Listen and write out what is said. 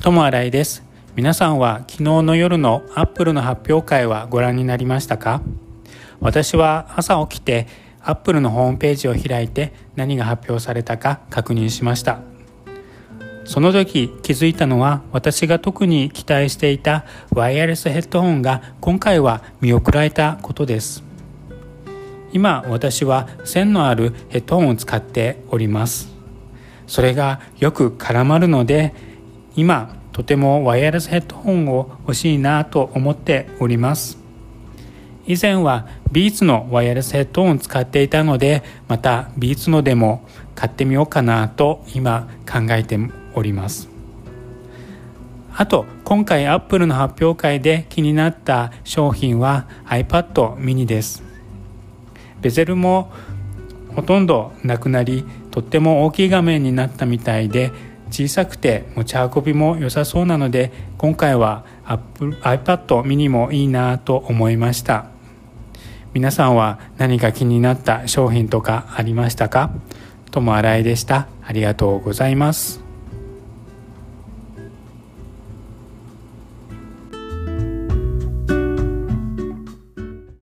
友新井です。皆さんは昨日の夜のアップルの発表会はご覧になりましたか？私は朝起きてアップルのホームページを開いて何が発表されたか確認しました。その時気づいたのは私が特に期待していたワイヤレスヘッドホンが今回は見送られたことです。今私は線のあるヘッドホンを使っております。それがよく絡まるので今とてもワイヤレスヘッドホンを欲しいなと思っております。以前はビーツのワイヤレスヘッドホンを使っていたのでまたビーツのでも買ってみようかなと今考えております。あと今回アップルの発表会で気になった商品は iPad mini です。ベゼルもほとんどなくなりとっても大きい画面になったみたいで小さくて持ち運びも良さそうなので今回は iPad mini もいいなと思いました。皆さんは何か気になった商品とかありましたか？ともあらいでした。ありがとうございます。